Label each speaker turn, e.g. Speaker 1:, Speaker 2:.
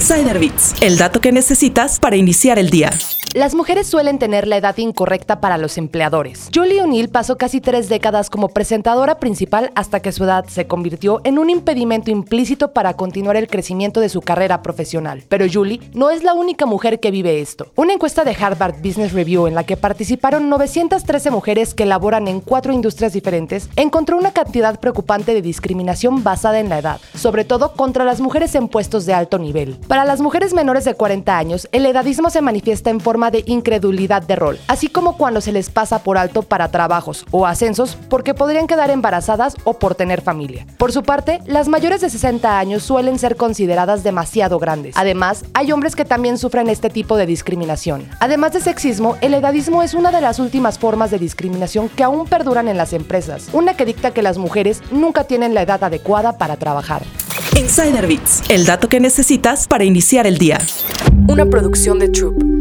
Speaker 1: Insider Bits, el dato que necesitas para iniciar el día.
Speaker 2: Las mujeres suelen tener la edad incorrecta para los empleadores. Julie O'Neill pasó casi tres décadas como presentadora principal hasta que su edad se convirtió en un impedimento implícito para continuar el crecimiento de su carrera profesional. Pero Julie no es la única mujer que vive esto. Una encuesta de Harvard Business Review en la que participaron 913 mujeres que laboran en cuatro industrias diferentes encontró una cantidad preocupante de discriminación basada en la edad, sobre todo contra las mujeres en puestos de alto nivel. Para las mujeres menores de 40 años, el edadismo se manifiesta en forma de incredulidad de rol, así como cuando se les pasa por alto para trabajos o ascensos porque podrían quedar embarazadas o por tener familia. Por su parte, las mayores de 60 años suelen ser consideradas demasiado grandes. Además, hay hombres que también sufren este tipo de discriminación. Además de sexismo, el edadismo es una de las últimas formas de discriminación que aún perduran en las empresas, una que dicta que las mujeres nunca tienen la edad adecuada para trabajar.
Speaker 1: Insider el dato que necesitas para iniciar el día.
Speaker 3: Una producción de Troop.